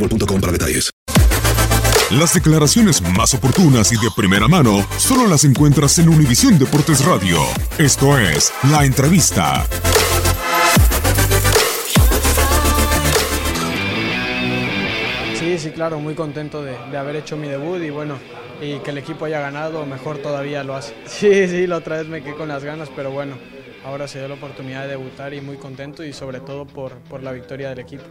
boostmobile.com para detalles. Las declaraciones más oportunas y de primera mano solo las encuentras en Univisión Deportes Radio. Esto es La Entrevista. Sí, sí, claro, muy contento de, de haber hecho mi debut y bueno, y que el equipo haya ganado, mejor todavía lo hace. Sí, sí, la otra vez me quedé con las ganas, pero bueno, ahora se dio la oportunidad de debutar y muy contento y sobre todo por, por la victoria del equipo.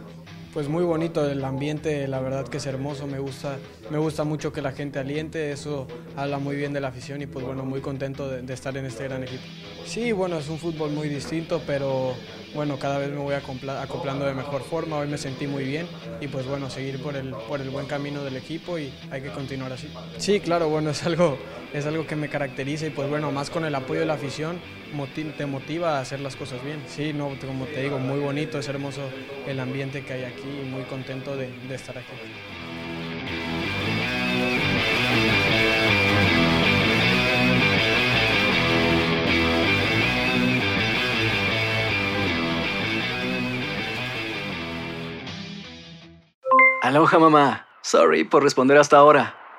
Pues muy bonito el ambiente, la verdad que es hermoso, me gusta, me gusta mucho que la gente aliente, eso habla muy bien de la afición y pues bueno, muy contento de, estar en este gran equipo. Sí, bueno, es un fútbol muy distinto, pero bueno, cada vez me voy acopla- acoplando de mejor forma, hoy me sentí muy bien y pues bueno, seguir por el, por el buen camino del equipo y hay que continuar así. Sí, claro, bueno, es algo, es algo que me caracteriza y pues bueno, más con el apoyo de la afición te motiva a hacer las cosas bien. Sí, no, como te digo, muy bonito, es hermoso el ambiente que hay aquí y muy contento de, de estar aquí. Aloha mamá. Sorry por responder hasta ahora.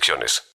restricciones.